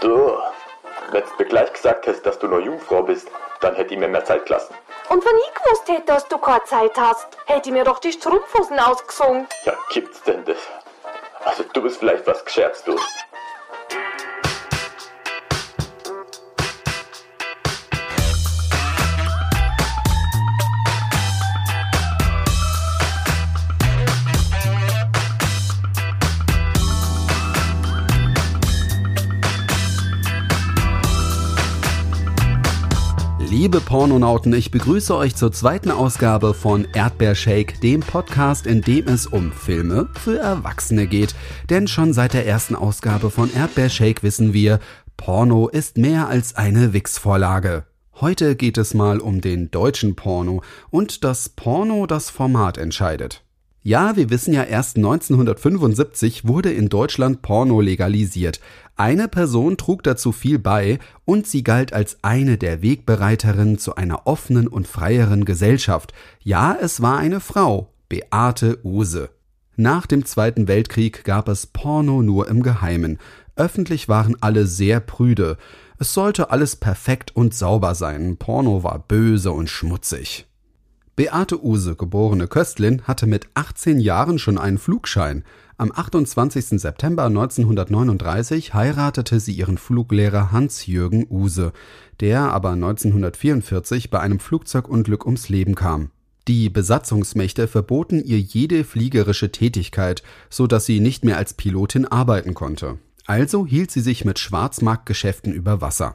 Du, wenn du mir gleich gesagt hättest, dass du noch Jungfrau bist, dann hätte ich mir mehr Zeit gelassen. Und wenn ich gewusst hätte, dass du keine Zeit hast, hätte ich mir doch die Strumpfhosen ausgesungen. Ja, gibt's denn das? Also du bist vielleicht was gescherzt, du. Liebe Pornonauten, ich begrüße euch zur zweiten Ausgabe von Erdbeershake, dem Podcast, in dem es um Filme für Erwachsene geht. Denn schon seit der ersten Ausgabe von Erdbeershake wissen wir, Porno ist mehr als eine Wix-Vorlage. Heute geht es mal um den deutschen Porno und dass Porno das Format entscheidet. Ja, wir wissen ja, erst 1975 wurde in Deutschland Porno legalisiert. Eine Person trug dazu viel bei und sie galt als eine der Wegbereiterinnen zu einer offenen und freieren Gesellschaft. Ja, es war eine Frau, Beate Use. Nach dem Zweiten Weltkrieg gab es Porno nur im Geheimen. Öffentlich waren alle sehr prüde. Es sollte alles perfekt und sauber sein. Porno war böse und schmutzig. Beate Use, geborene Köstlin, hatte mit 18 Jahren schon einen Flugschein. Am 28. September 1939 heiratete sie ihren Fluglehrer Hans-Jürgen Use, der aber 1944 bei einem Flugzeugunglück ums Leben kam. Die Besatzungsmächte verboten ihr jede fliegerische Tätigkeit, so dass sie nicht mehr als Pilotin arbeiten konnte. Also hielt sie sich mit Schwarzmarktgeschäften über Wasser.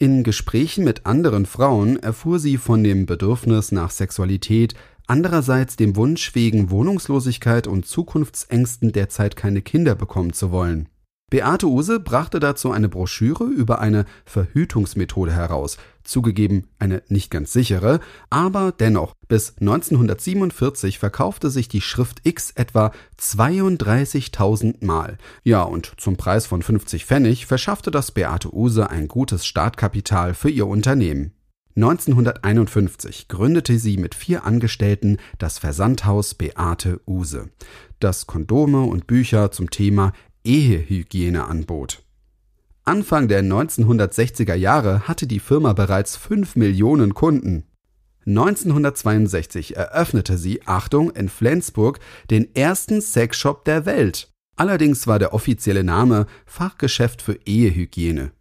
In Gesprächen mit anderen Frauen erfuhr sie von dem Bedürfnis nach Sexualität, andererseits dem Wunsch wegen Wohnungslosigkeit und Zukunftsängsten derzeit keine Kinder bekommen zu wollen. Beate Use brachte dazu eine Broschüre über eine Verhütungsmethode heraus, zugegeben eine nicht ganz sichere, aber dennoch bis 1947 verkaufte sich die Schrift X etwa 32.000 Mal. Ja, und zum Preis von 50 Pfennig verschaffte das Beate Use ein gutes Startkapital für ihr Unternehmen. 1951 gründete sie mit vier Angestellten das Versandhaus Beate Use, das Kondome und Bücher zum Thema Ehehygiene anbot. Anfang der 1960er Jahre hatte die Firma bereits 5 Millionen Kunden. 1962 eröffnete sie, Achtung, in Flensburg den ersten Sexshop der Welt. Allerdings war der offizielle Name Fachgeschäft für Ehehygiene.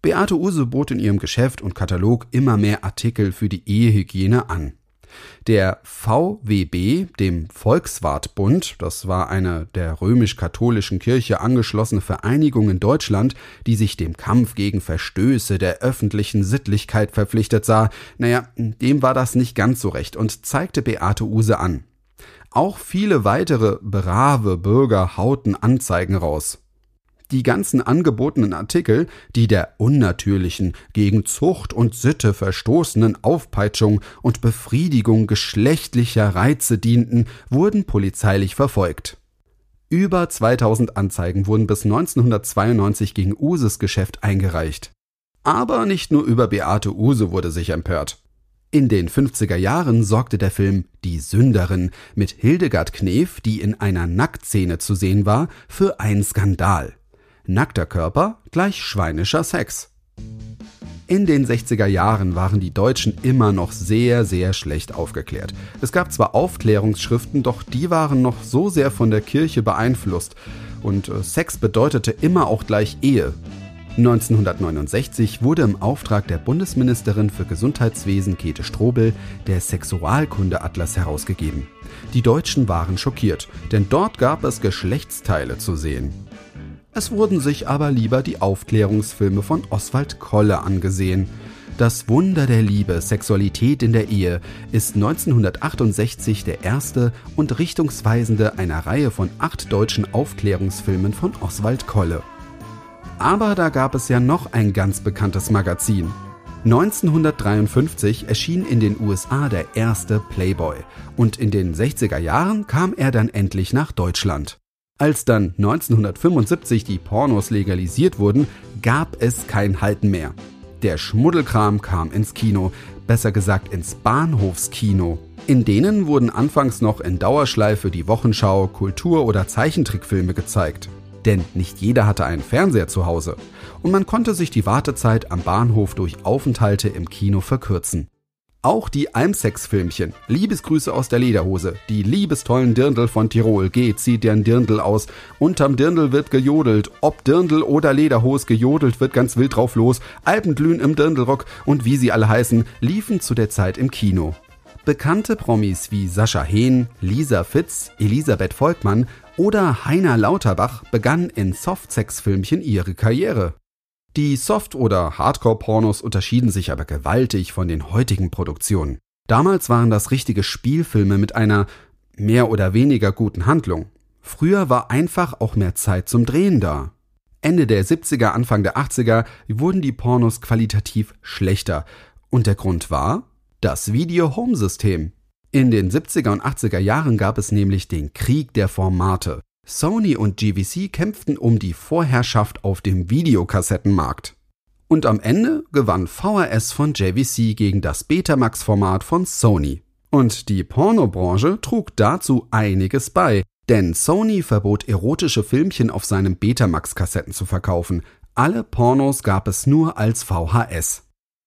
Beate Use bot in ihrem Geschäft und Katalog immer mehr Artikel für die Ehehygiene an. Der VWB, dem Volkswartbund, das war eine der römisch-katholischen Kirche angeschlossene Vereinigung in Deutschland, die sich dem Kampf gegen Verstöße der öffentlichen Sittlichkeit verpflichtet sah, naja, dem war das nicht ganz so recht und zeigte Beate Use an. Auch viele weitere brave Bürger hauten Anzeigen raus die ganzen angebotenen Artikel, die der unnatürlichen, gegen Zucht und Sitte verstoßenen Aufpeitschung und Befriedigung geschlechtlicher Reize dienten, wurden polizeilich verfolgt. Über 2000 Anzeigen wurden bis 1992 gegen Uses Geschäft eingereicht. Aber nicht nur über Beate Use wurde sich empört. In den 50er Jahren sorgte der Film Die Sünderin mit Hildegard Knef, die in einer Nacktszene zu sehen war, für einen Skandal. Nackter Körper gleich schweinischer Sex. In den 60er Jahren waren die Deutschen immer noch sehr, sehr schlecht aufgeklärt. Es gab zwar Aufklärungsschriften, doch die waren noch so sehr von der Kirche beeinflusst. Und äh, Sex bedeutete immer auch gleich Ehe. 1969 wurde im Auftrag der Bundesministerin für Gesundheitswesen Käthe Strobel der Sexualkundeatlas herausgegeben. Die Deutschen waren schockiert, denn dort gab es Geschlechtsteile zu sehen. Es wurden sich aber lieber die Aufklärungsfilme von Oswald Kolle angesehen. Das Wunder der Liebe, Sexualität in der Ehe ist 1968 der erste und richtungsweisende einer Reihe von acht deutschen Aufklärungsfilmen von Oswald Kolle. Aber da gab es ja noch ein ganz bekanntes Magazin. 1953 erschien in den USA der erste Playboy und in den 60er Jahren kam er dann endlich nach Deutschland. Als dann 1975 die Pornos legalisiert wurden, gab es kein Halten mehr. Der Schmuddelkram kam ins Kino, besser gesagt ins Bahnhofskino. In denen wurden anfangs noch in Dauerschleife die Wochenschau, Kultur- oder Zeichentrickfilme gezeigt. Denn nicht jeder hatte einen Fernseher zu Hause. Und man konnte sich die Wartezeit am Bahnhof durch Aufenthalte im Kino verkürzen. Auch die Almsex-Filmchen, Liebesgrüße aus der Lederhose, die liebestollen Dirndl von Tirol, geht, zieht deren Dirndl aus, unterm Dirndl wird gejodelt, ob Dirndl oder Lederhose gejodelt wird ganz wild drauf los, Alpenglühen im Dirndlrock. Und wie sie alle heißen, liefen zu der Zeit im Kino. Bekannte Promis wie Sascha Hehn, Lisa Fitz, Elisabeth Volkmann oder Heiner Lauterbach begannen in Softsex-Filmchen ihre Karriere. Die Soft- oder Hardcore-Pornos unterschieden sich aber gewaltig von den heutigen Produktionen. Damals waren das richtige Spielfilme mit einer mehr oder weniger guten Handlung. Früher war einfach auch mehr Zeit zum Drehen da. Ende der 70er, Anfang der 80er wurden die Pornos qualitativ schlechter. Und der Grund war das Video-Home-System. In den 70er und 80er Jahren gab es nämlich den Krieg der Formate. Sony und GVC kämpften um die Vorherrschaft auf dem Videokassettenmarkt. Und am Ende gewann VHS von JVC gegen das Betamax-Format von Sony. Und die Pornobranche trug dazu einiges bei, denn Sony verbot erotische Filmchen auf seinen Betamax-Kassetten zu verkaufen. Alle Pornos gab es nur als VHS.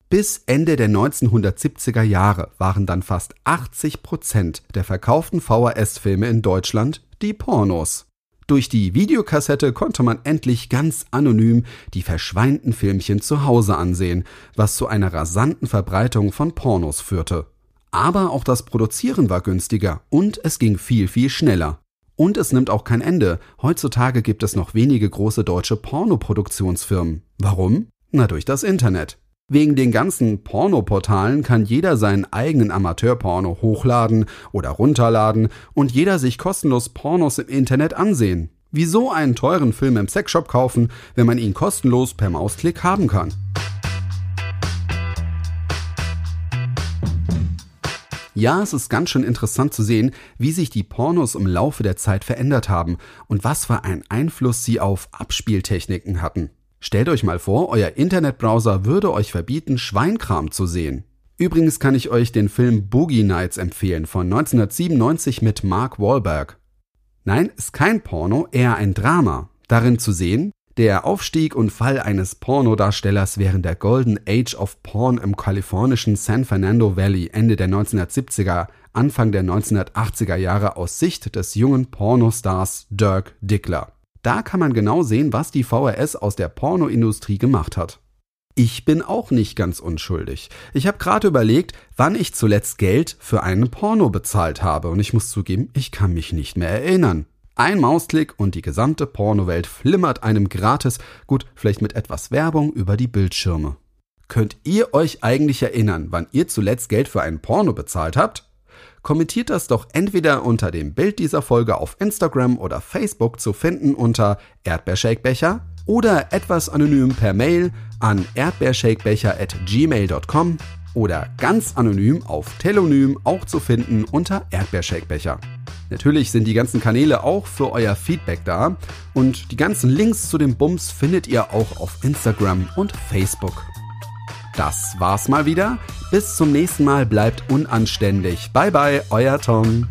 Bis Ende der 1970er Jahre waren dann fast 80 Prozent der verkauften VHS-Filme in Deutschland die Pornos. Durch die Videokassette konnte man endlich ganz anonym die verschweinten Filmchen zu Hause ansehen, was zu einer rasanten Verbreitung von Pornos führte. Aber auch das Produzieren war günstiger und es ging viel, viel schneller. Und es nimmt auch kein Ende. Heutzutage gibt es noch wenige große deutsche Pornoproduktionsfirmen. Warum? Na durch das Internet. Wegen den ganzen Pornoportalen kann jeder seinen eigenen Amateurporno hochladen oder runterladen und jeder sich kostenlos Pornos im Internet ansehen. Wieso einen teuren Film im Sexshop kaufen, wenn man ihn kostenlos per Mausklick haben kann? Ja, es ist ganz schön interessant zu sehen, wie sich die Pornos im Laufe der Zeit verändert haben und was für einen Einfluss sie auf Abspieltechniken hatten. Stellt euch mal vor, euer Internetbrowser würde euch verbieten, Schweinkram zu sehen. Übrigens kann ich euch den Film Boogie Nights empfehlen von 1997 mit Mark Wahlberg. Nein, ist kein Porno, eher ein Drama. Darin zu sehen, der Aufstieg und Fall eines Pornodarstellers während der Golden Age of Porn im kalifornischen San Fernando Valley Ende der 1970er, Anfang der 1980er Jahre aus Sicht des jungen Pornostars Dirk Dickler. Da kann man genau sehen, was die VRS aus der Pornoindustrie gemacht hat. Ich bin auch nicht ganz unschuldig. Ich habe gerade überlegt, wann ich zuletzt Geld für einen Porno bezahlt habe und ich muss zugeben, ich kann mich nicht mehr erinnern. Ein Mausklick und die gesamte Pornowelt flimmert einem gratis, gut, vielleicht mit etwas Werbung über die Bildschirme. Könnt ihr euch eigentlich erinnern, wann ihr zuletzt Geld für einen Porno bezahlt habt? Kommentiert das doch entweder unter dem Bild dieser Folge auf Instagram oder Facebook zu finden unter Erdbeershakebecher oder etwas anonym per Mail an erdbeershakebecher at gmail.com oder ganz anonym auf Telonym auch zu finden unter Erdbeershakebecher. Natürlich sind die ganzen Kanäle auch für euer Feedback da und die ganzen Links zu den Bums findet ihr auch auf Instagram und Facebook. Das war's mal wieder. Bis zum nächsten Mal bleibt unanständig. Bye bye, euer Tom.